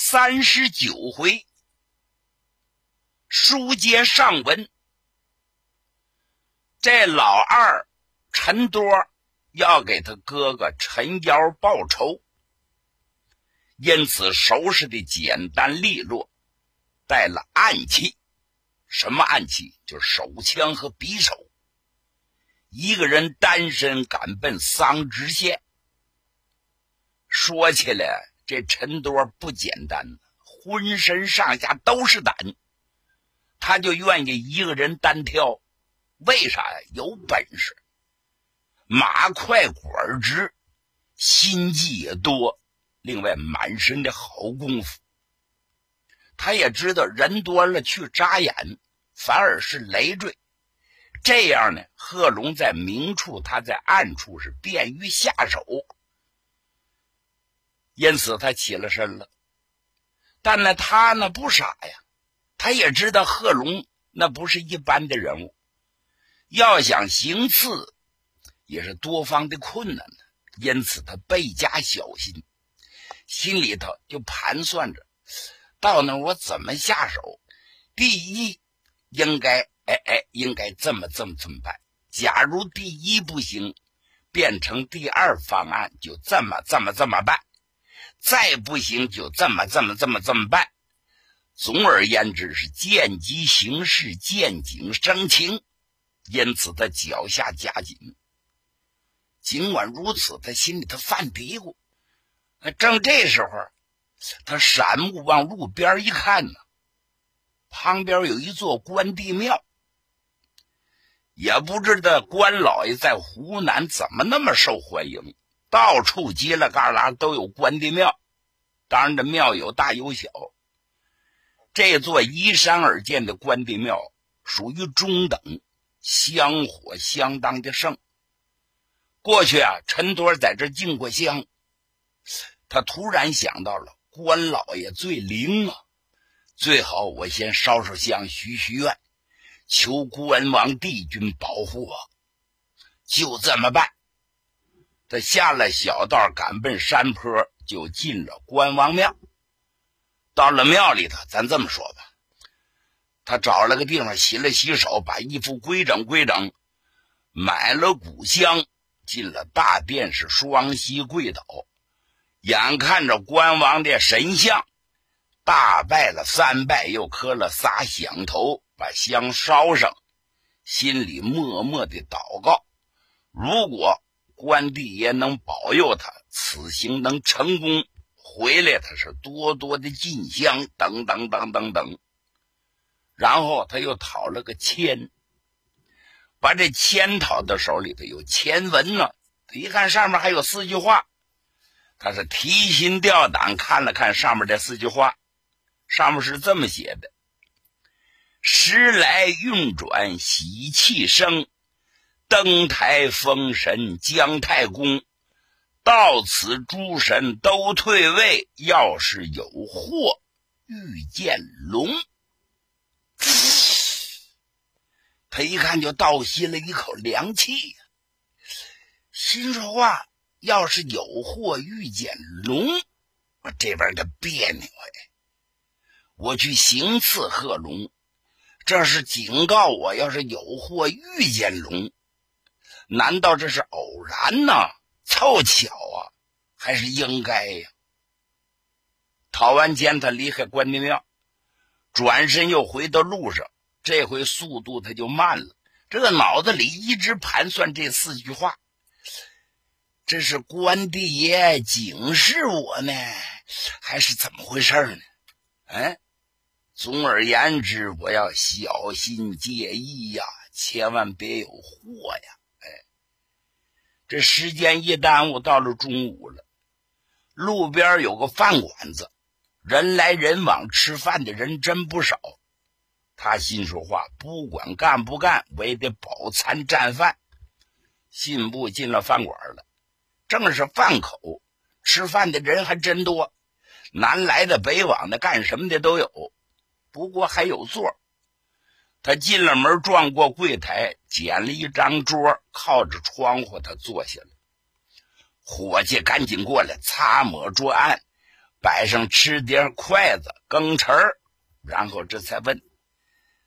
三十九回，书接上文。这老二陈多要给他哥哥陈幺报仇。因此收拾的简单利落，带了暗器。什么暗器？就是手枪和匕首。一个人单身赶奔桑植县。说起来，这陈多不简单，浑身上下都是胆。他就愿意一个人单挑，为啥呀？有本事，马快管直，心计也多。另外，满身的好功夫，他也知道人多了去扎眼，反而是累赘。这样呢，贺龙在明处，他在暗处是便于下手，因此他起了身了。但呢，他呢不傻呀，他也知道贺龙那不是一般的人物，要想行刺，也是多方的困难的，因此他倍加小心。心里头就盘算着，到那我怎么下手？第一，应该哎哎，应该这么这么这么办。假如第一不行，变成第二方案，就这么这么这么办。再不行，就这么这么这么这么办。总而言之，是见机行事，见景生情。因此，他脚下加紧。尽管如此，他心里头犯嘀咕。正这时候，他闪目往路边一看呢，旁边有一座关帝庙。也不知道关老爷在湖南怎么那么受欢迎，到处犄了旮旯都有关帝庙。当然，这庙有大有小。这座依山而建的关帝庙属于中等，香火相当的盛。过去啊，陈多在这进过香。他突然想到了关老爷最灵啊，最好我先烧烧香、许许愿，求关王帝君保护我。就这么办。他下了小道，赶奔山坡，就进了关王庙。到了庙里头，咱这么说吧，他找了个地方洗了洗手，把衣服归整归整，买了古香，进了大殿，是双膝跪倒。眼看着关王的神像，大拜了三拜，又磕了仨响头，把香烧上，心里默默的祷告：如果关帝爷能保佑他，此行能成功，回来他是多多的进香，等等等等等。然后他又讨了个签，把这签讨到手里头，有签文呢。他一看上面还有四句话。他是提心吊胆看了看上面这四句话，上面是这么写的：“时来运转喜气生，登台封神姜太公，到此诸神都退位。要是有祸，遇见龙。”他一看就倒吸了一口凉气呀，心说话。要是有祸遇见龙，我这边的别扭哎！我去行刺贺龙，这是警告我，要是有祸遇见龙，难道这是偶然呢？凑巧啊，还是应该呀？讨完钱，他离开关帝庙，转身又回到路上，这回速度他就慢了。这个脑子里一直盘算这四句话。这是关帝爷警示我呢，还是怎么回事呢？嗯，总而言之，我要小心介意呀，千万别有祸呀！这时间一耽误，到了中午了，路边有个饭馆子，人来人往，吃饭的人真不少。他心说话，不管干不干，我也得饱餐战饭。信步进了饭馆了，正是饭口，吃饭的人还真多，南来的、北往的，干什么的都有。不过还有座。他进了门，转过柜台，捡了一张桌，靠着窗户，他坐下了。伙计赶紧过来擦抹桌案，摆上吃碟、筷子、羹匙然后这才问：“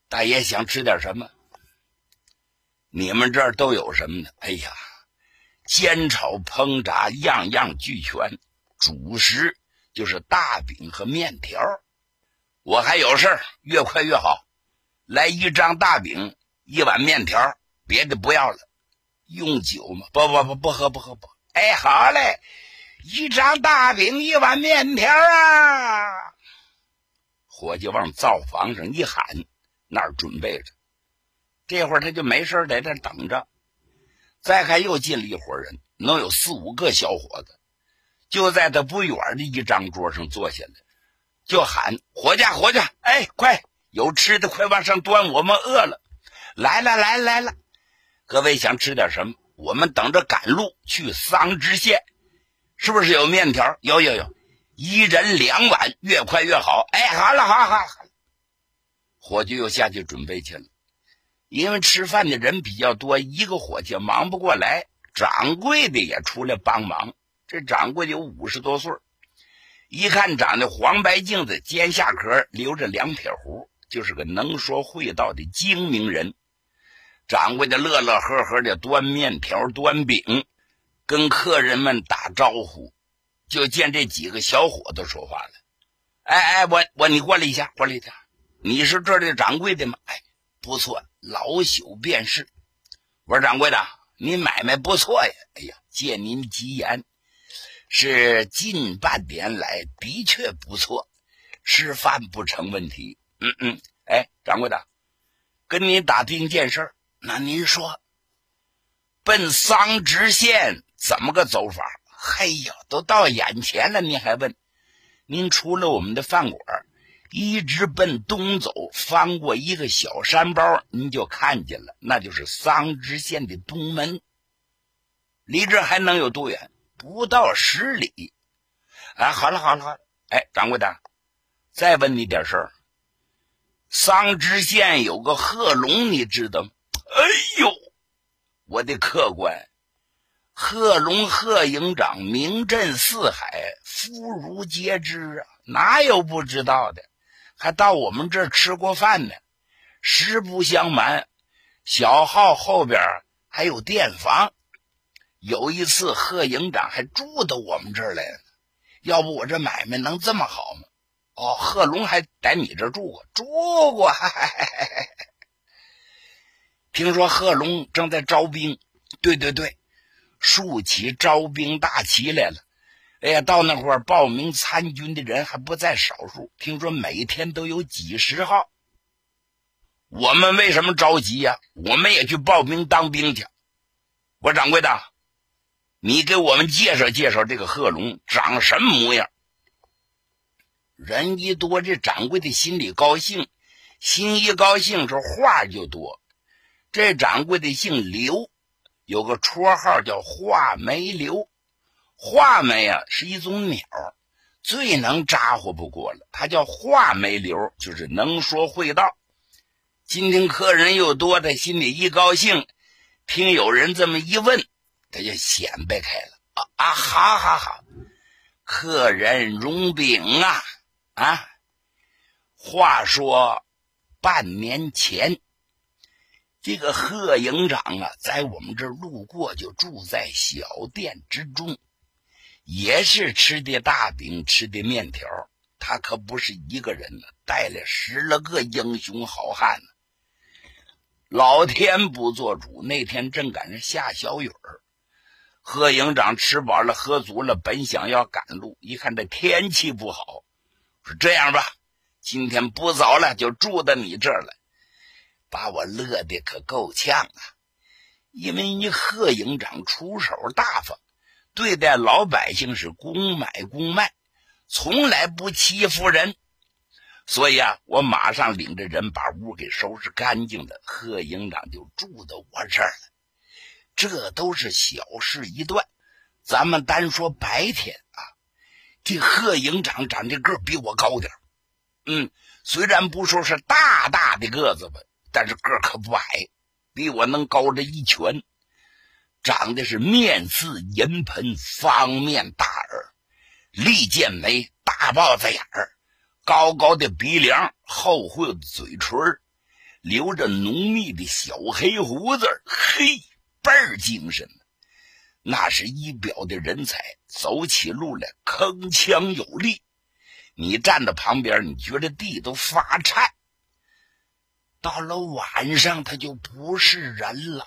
大爷想吃点什么？你们这儿都有什么呢？”哎呀，煎炒烹炸样样俱全，主食就是大饼和面条。我还有事儿，越快越好。来一张大饼，一碗面条，别的不要了。用酒吗？不不不，不喝不喝不。哎，好嘞，一张大饼，一碗面条啊！伙计往灶房上一喊，那儿准备着。这会儿他就没事在这等着。再看又进了一伙人，能有四五个小伙子，就在他不远的一张桌上坐下来，就喊：“伙计，伙计，哎，快！”有吃的，快往上端！我们饿了，来了，来了，来了！各位想吃点什么？我们等着赶路去桑植县，是不是有面条？有有有，一人两碗，越快越好！哎，好了，好了好好。伙计又下去准备去了，因为吃饭的人比较多，一个伙计忙不过来，掌柜的也出来帮忙。这掌柜有五十多岁，一看长得黄白净的，尖下壳，留着两撇胡。就是个能说会道的精明人，掌柜的乐乐呵呵的端面条、端饼，跟客人们打招呼。就见这几个小伙子说话了：“哎哎，我我你过来一下，过来一下，你是这儿的掌柜的吗？哎，不错，老朽便是。我说掌柜的，您买卖不错呀。哎呀，借您吉言，是近半年来的确不错，吃饭不成问题。”嗯嗯，哎，掌柜的，跟您打听件事那您说，奔桑植县怎么个走法？嘿呀，都到眼前了，您还问？您出了我们的饭馆，一直奔东走，翻过一个小山包，您就看见了，那就是桑植县的东门。离这还能有多远？不到十里。哎，好了好了好了，哎，掌柜的，再问你点事儿。桑植县有个贺龙，你知道吗？哎呦，我的客官，贺龙贺营长名震四海，妇孺皆知啊，哪有不知道的？还到我们这儿吃过饭呢。实不相瞒，小号后边还有店房。有一次，贺营长还住到我们这儿来了。要不我这买卖能这么好吗？哦，贺龙还在你这住过，住过。听说贺龙正在招兵，对对对，竖起招兵大旗来了。哎呀，到那会儿报名参军的人还不在少数，听说每天都有几十号。我们为什么着急呀？我们也去报名当兵去。我掌柜的，你给我们介绍介绍这个贺龙长什么模样？人一多，这掌柜的心里高兴，心一高兴，这话就多。这掌柜的姓刘，有个绰号叫画眉刘。画眉啊，是一种鸟，最能咋呼不过了。他叫画眉刘，就是能说会道。今天客人又多，他心里一高兴，听有人这么一问，他就显摆开了。啊啊，好好好，客人荣禀啊。啊，话说半年前，这个贺营长啊，在我们这儿路过，就住在小店之中，也是吃的大饼，吃的面条。他可不是一个人呢，带了十来个英雄好汉呢。老天不做主，那天正赶上下小雨儿，贺营长吃饱了，喝足了，本想要赶路，一看这天气不好。说这样吧，今天不早了，就住到你这儿了，把我乐的可够呛啊！因为你贺营长出手大方，对待老百姓是公买公卖，从来不欺负人。所以啊，我马上领着人把屋给收拾干净了。贺营长就住到我这儿了。这都是小事一段，咱们单说白天啊。这贺营长长得个比我高点嗯，虽然不说是大大的个子吧，但是个可不矮，比我能高着一拳。长得是面似银盆，方面大耳，利剑眉，大豹子眼儿。高高的鼻梁，厚厚的嘴唇，留着浓密的小黑胡子，嘿，倍儿精神。那是一表的人才，走起路来铿锵有力。你站在旁边，你觉得地都发颤。到了晚上，他就不是人了。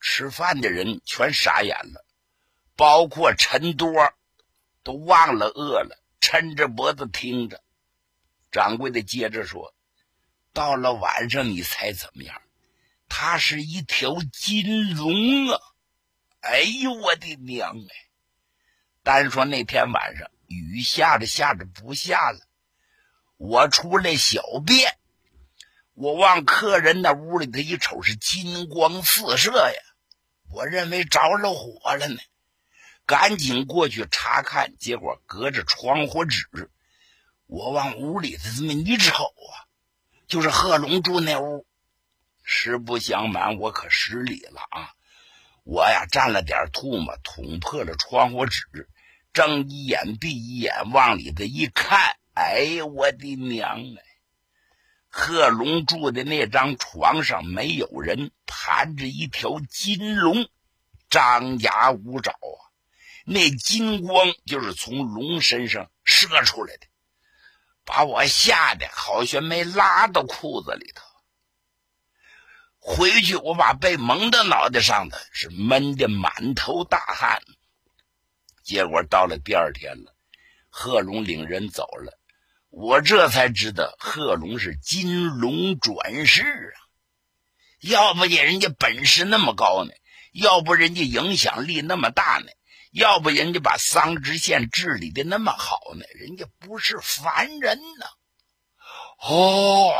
吃饭的人全傻眼了，包括陈多，都忘了饿了。抻着脖子听着，掌柜的接着说：“到了晚上，你猜怎么样？他是一条金龙啊！哎呦，我的娘哎！单说那天晚上，雨下着下着不下了，我出来小便，我往客人那屋里头一瞅，是金光四射呀！我认为着了火了呢。”赶紧过去查看，结果隔着窗户纸，我往屋里头这么一瞅啊，就是贺龙住那屋。实不相瞒，我可失礼了啊！我呀蘸了点唾沫，捅破了窗户纸，睁一眼闭一眼，往里头一看，哎呀，我的娘哎！贺龙住的那张床上没有人，盘着一条金龙，张牙舞爪啊！那金光就是从龙身上射出来的，把我吓得好像没拉到裤子里头。回去我把被蒙到脑袋上的是闷得满头大汗。结果到了第二天了，贺龙领人走了，我这才知道贺龙是金龙转世啊！要不人家本事那么高呢？要不人家影响力那么大呢？要不人家把桑植县治理的那么好呢？人家不是凡人呢。哦，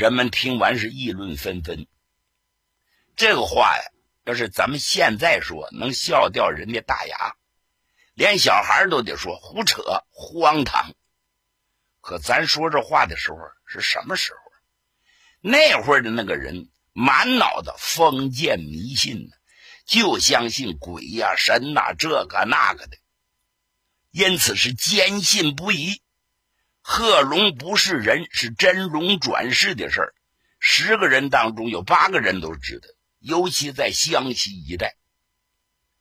人们听完是议论纷纷。这个话呀，要是咱们现在说，能笑掉人家大牙，连小孩都得说胡扯、荒唐。可咱说这话的时候是什么时候？那会儿的那个人满脑子封建迷信。就相信鬼呀、神呐，这个那个的，因此是坚信不疑。贺龙不是人，是真龙转世的事儿，十个人当中有八个人都知道，尤其在湘西一带。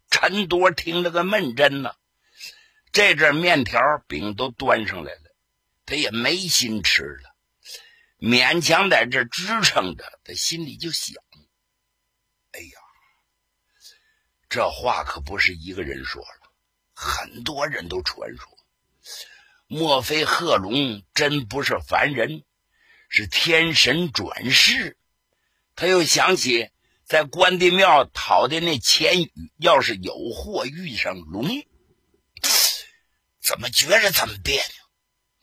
陈多听了个闷针呢，这阵面条饼都端上来了，他也没心吃了，勉强在这支撑着，他心里就想。哎呀这话可不是一个人说了，很多人都传说。莫非贺龙真不是凡人，是天神转世？他又想起在关帝庙讨的那钱雨，要是有祸遇上龙，怎么觉着这么别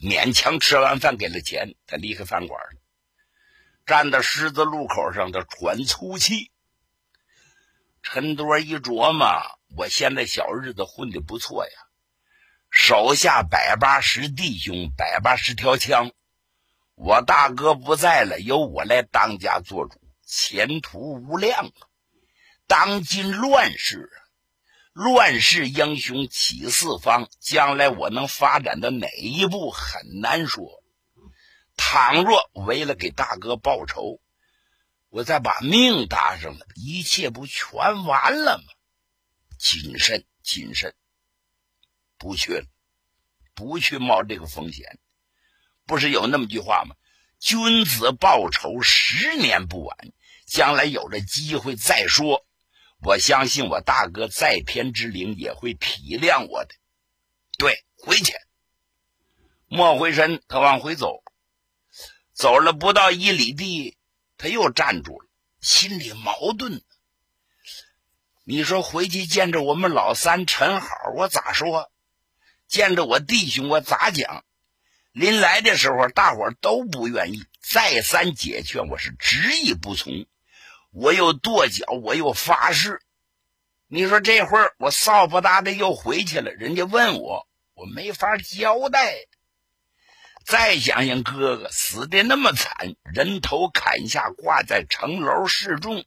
扭？勉强吃完饭给了钱，他离开饭馆了，站在十字路口上，他喘粗气。陈多一琢磨，我现在小日子混的不错呀，手下百八十弟兄，百八十条枪。我大哥不在了，由我来当家做主，前途无量啊！当今乱世，乱世英雄起四方，将来我能发展到哪一步很难说。倘若为了给大哥报仇，我再把命搭上了，一切不全完了吗？谨慎，谨慎，不去了，不去冒这个风险。不是有那么句话吗？君子报仇，十年不晚。将来有了机会再说。我相信我大哥在天之灵也会体谅我的。对，回去。莫回身，他往回走，走了不到一里地。他又站住了，心里矛盾。你说回去见着我们老三陈好，我咋说？见着我弟兄，我咋讲？临来的时候，大伙都不愿意，再三解劝，我是执意不从。我又跺脚，我又发誓。你说这会儿我扫不大的又回去了，人家问我，我没法交代。再想想哥哥死的那么惨，人头砍下，挂在城楼示众，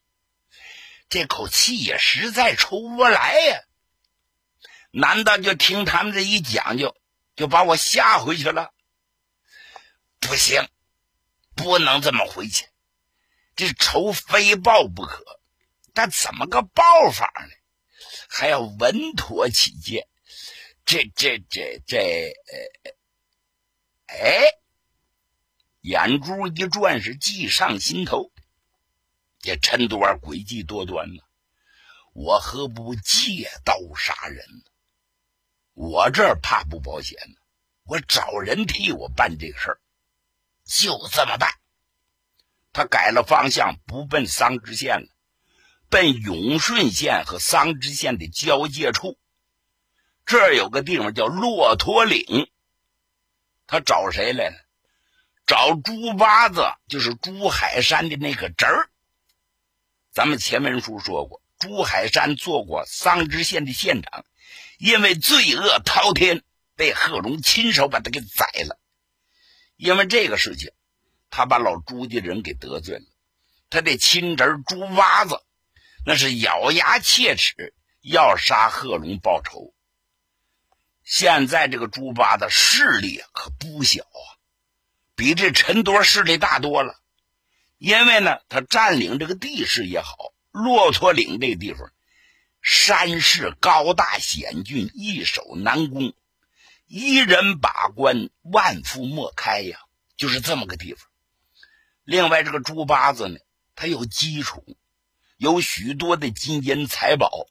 这口气也实在出不来呀。难道就听他们这一讲究，就把我吓回去了？不行，不能这么回去，这仇非报不可。但怎么个报法呢？还要稳妥起见。这这这这，呃，哎，眼珠一转，是计上心头。这陈多儿诡计多端呢，我何不借刀杀人呢？我这怕不保险呢，我找人替我办这个事儿。就这么办，他改了方向，不奔桑植县了，奔永顺县和桑植县的交界处。这儿有个地方叫骆驼岭。他找谁来了？找朱八子，就是朱海山的那个侄儿。咱们前文书说过，朱海山做过桑植县的县长，因为罪恶滔天，被贺龙亲手把他给宰了。因为这个事情，他把老朱家人给得罪了。他的亲侄朱娃子，那是咬牙切齿要杀贺龙报仇。现在这个朱八子势力可不小啊，比这陈多势力大多了。因为呢，他占领这个地势也好，骆驼岭这地方，山势高大险峻，易守难攻。一人把关，万夫莫开呀，就是这么个地方。另外，这个猪八子呢，他有基础，有许多的金银财宝，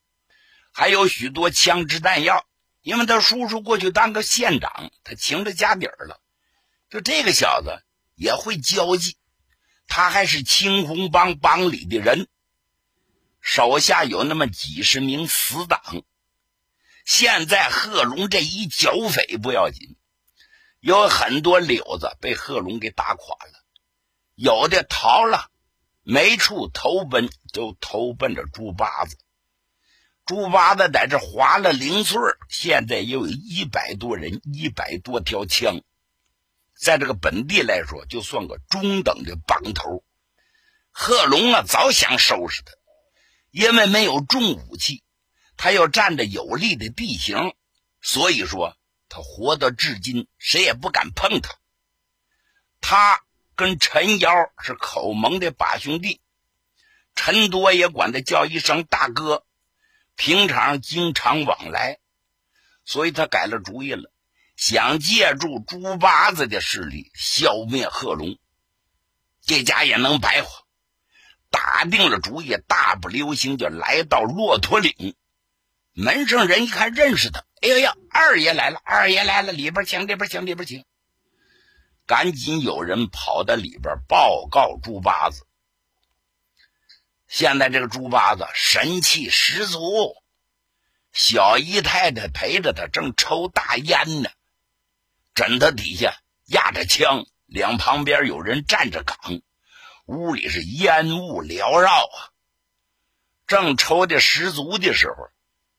还有许多枪支弹药。因为他叔叔过去当个县长，他请着家底儿了。就这个小子也会交际，他还是青红帮帮里的人，手下有那么几十名死党。现在贺龙这一剿匪不要紧，有很多柳子被贺龙给打垮了，有的逃了，没处投奔，就投奔着猪八子。猪八子在这划了零碎现在又有一百多人，一百多条枪，在这个本地来说，就算个中等的帮头。贺龙啊，早想收拾他，因为没有重武器。他又占着有利的地形，所以说他活到至今，谁也不敢碰他。他跟陈瑶是口盟的把兄弟，陈多也管他叫一声大哥，平常经常往来，所以他改了主意了，想借助猪八子的势力消灭贺龙，这家也能白活。打定了主意，大步流星就来到骆驼岭。门上人一看认识他，哎呀呀，二爷来了，二爷来了，里边请，里边请，里边请。赶紧有人跑到里边报告猪八子。现在这个猪八子神气十足，小姨太太陪着他正抽大烟呢，枕头底下压着枪，两旁边有人站着岗，屋里是烟雾缭绕啊。正抽的十足的时候。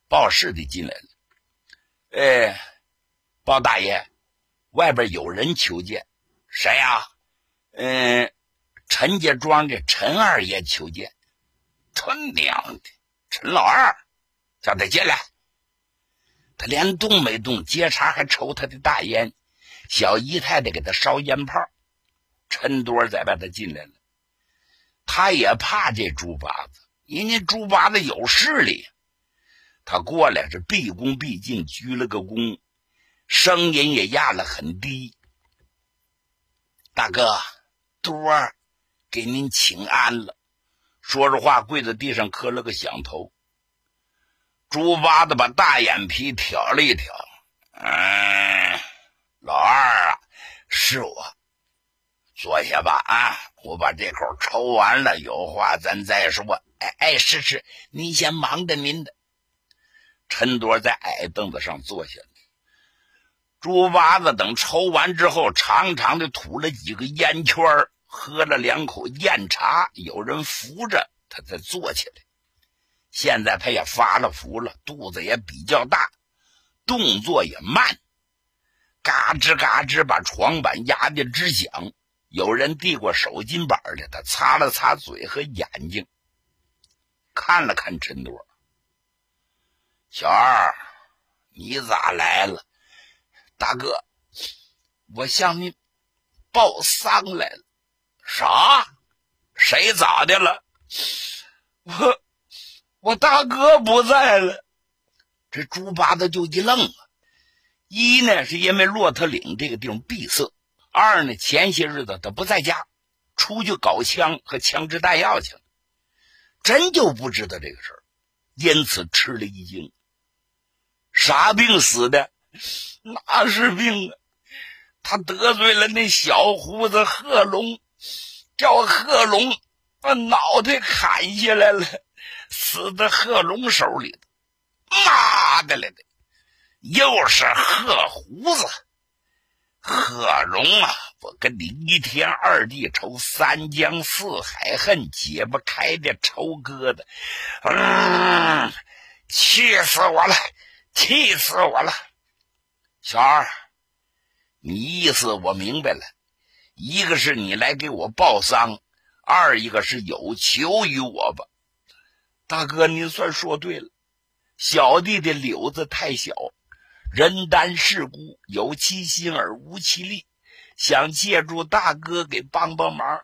报事的进来了，哎，包大爷，外边有人求见，谁呀？嗯，陈家庄的陈二爷求见。他娘的，陈老二，叫他进来。他连动没动，接茬还抽他的大烟。小姨太太给他烧烟泡。陈多再把他进来了，他也怕这猪八子，人家猪八子有势力。他过来是毕恭毕敬，鞠了个躬，声音也压了很低。大哥，多儿给您请安了。说着话，跪在地上磕了个响头。猪八子把大眼皮挑了一挑，嗯，老二啊，是我，坐下吧。啊，我把这口抽完了，有话咱再说。哎哎，是是，您先忙着您的。陈多在矮凳子上坐下了。猪八子等抽完之后，长长的吐了几个烟圈喝了两口酽茶，有人扶着他才坐起来。现在他也发了福了，肚子也比较大，动作也慢，嘎吱嘎吱把床板压的直响。有人递过手巾板来，他擦了擦嘴和眼睛，看了看陈朵。小二，你咋来了？大哥，我向你报丧来了。啥？谁咋的了？我我大哥不在了。这猪八子就一愣啊！一呢，是因为骆驼岭这个地方闭塞；二呢，前些日子他不在家，出去搞枪和枪支弹药去了，真就不知道这个事儿，因此吃了一惊。啥病死的？那是病啊！他得罪了那小胡子贺龙，叫贺龙把脑袋砍下来了，死在贺龙手里。妈的了的，又是贺胡子、贺龙啊！我跟你一天二地仇，三江四海恨，解不开的仇疙瘩。嗯，气死我了，气死我了！小二，你意思我明白了，一个是你来给我报丧，二一个是有求于我吧。大哥，您算说对了，小弟的瘤子太小，人单势孤，有其心而无其力，想借助大哥给帮帮忙，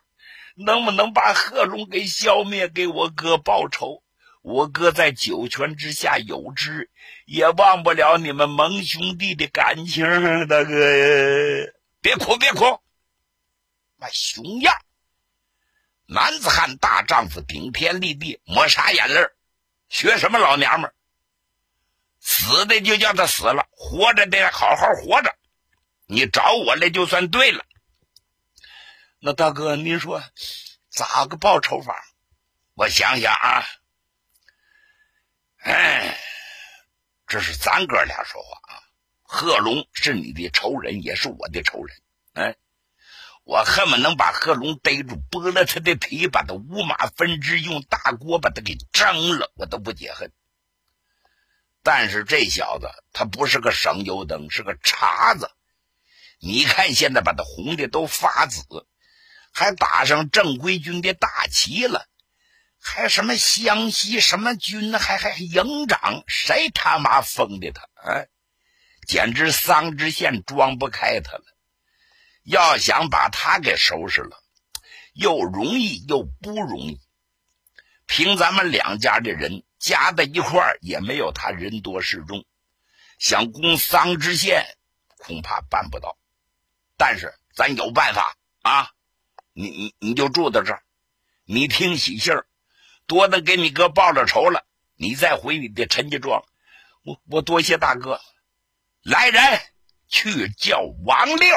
能不能把贺龙给消灭，给我哥报仇？我哥在九泉之下有知，也忘不了你们盟兄弟的感情。大哥，别哭，别哭，那熊样，男子汉大丈夫，顶天立地，抹啥眼泪学什么老娘们死的就叫他死了，活着得好好活着。你找我来就算对了。那大哥，您说咋个报仇法？我想想啊。哎，这是咱哥俩说话啊！贺龙是你的仇人，也是我的仇人。哎，我恨不能把贺龙逮住，剥了他的皮，把他五马分尸，用大锅把他给蒸了，我都不解恨。但是这小子他不是个省油灯，是个茬子。你看现在把他红的都发紫，还打上正规军的大旗了。还什么湘西什么军，还还营长，谁他妈封的他？啊，简直桑知县装不开他了。要想把他给收拾了，又容易又不容易。凭咱们两家的人加在一块儿，也没有他人多势众。想攻桑知县，恐怕办不到。但是咱有办法啊！你你你就住在这儿，你听喜信儿。多的给你哥报了仇了，你再回你的陈家庄，我我多谢大哥。来人，去叫王六。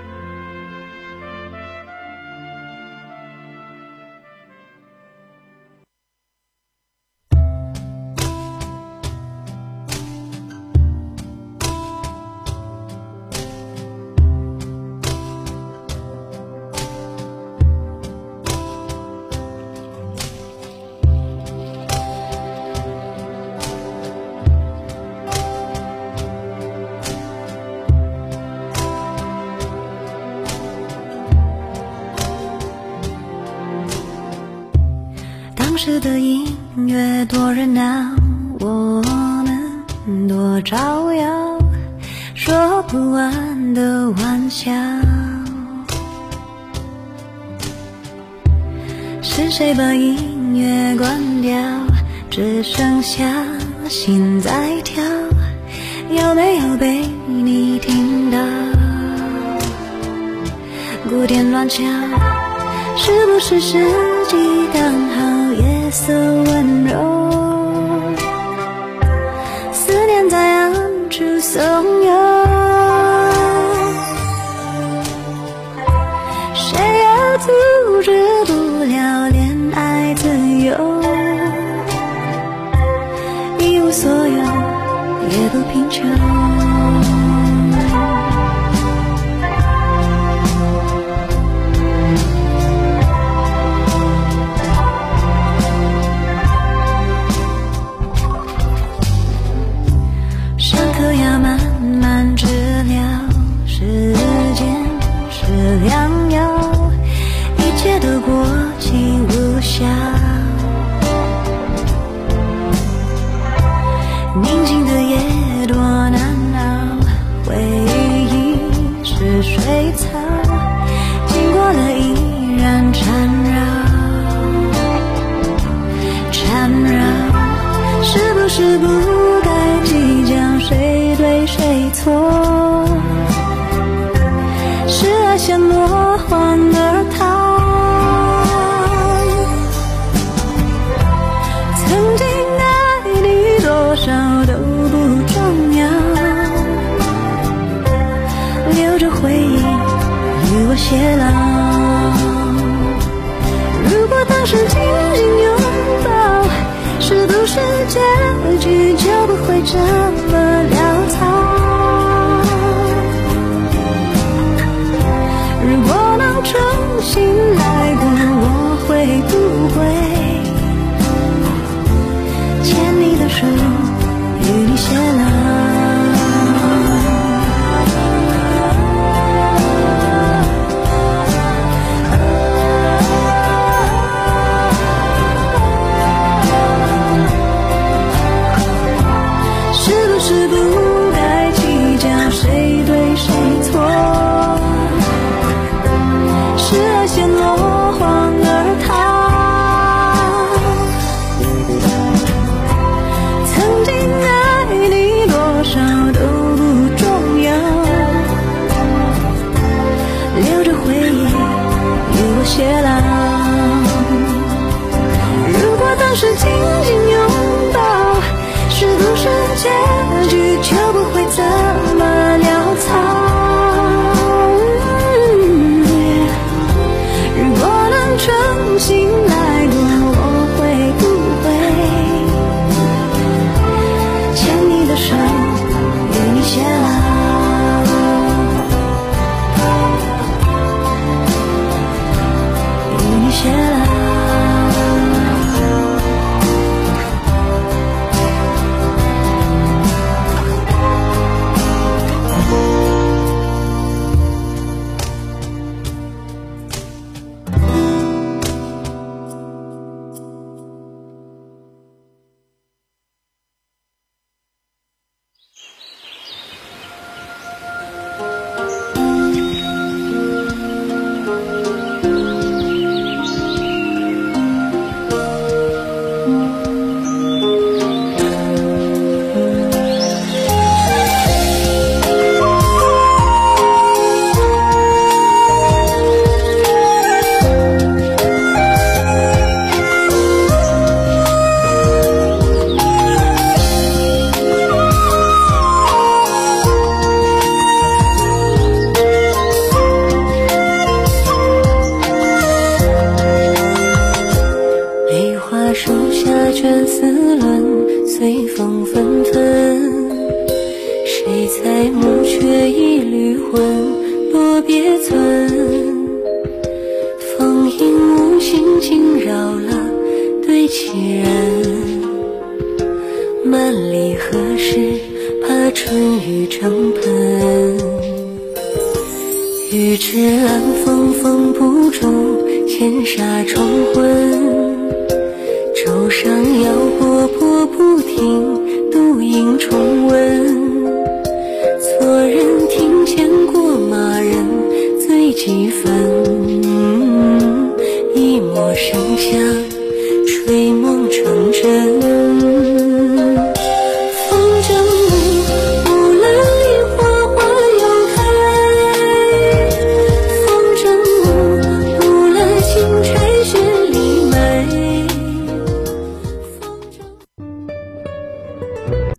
时的音乐多热闹，我们多招摇，说不完的玩笑。是谁把音乐关掉，只剩下心在跳？有没有被你听到？古典乱敲，是不是时机刚好？色温柔，思念在暗处怂恿。魂落别村。风影无形惊扰了对棋人，满里何时怕春雨成盆？欲知安风风不住，千沙窗魂。舟上摇波波不停，独影重温。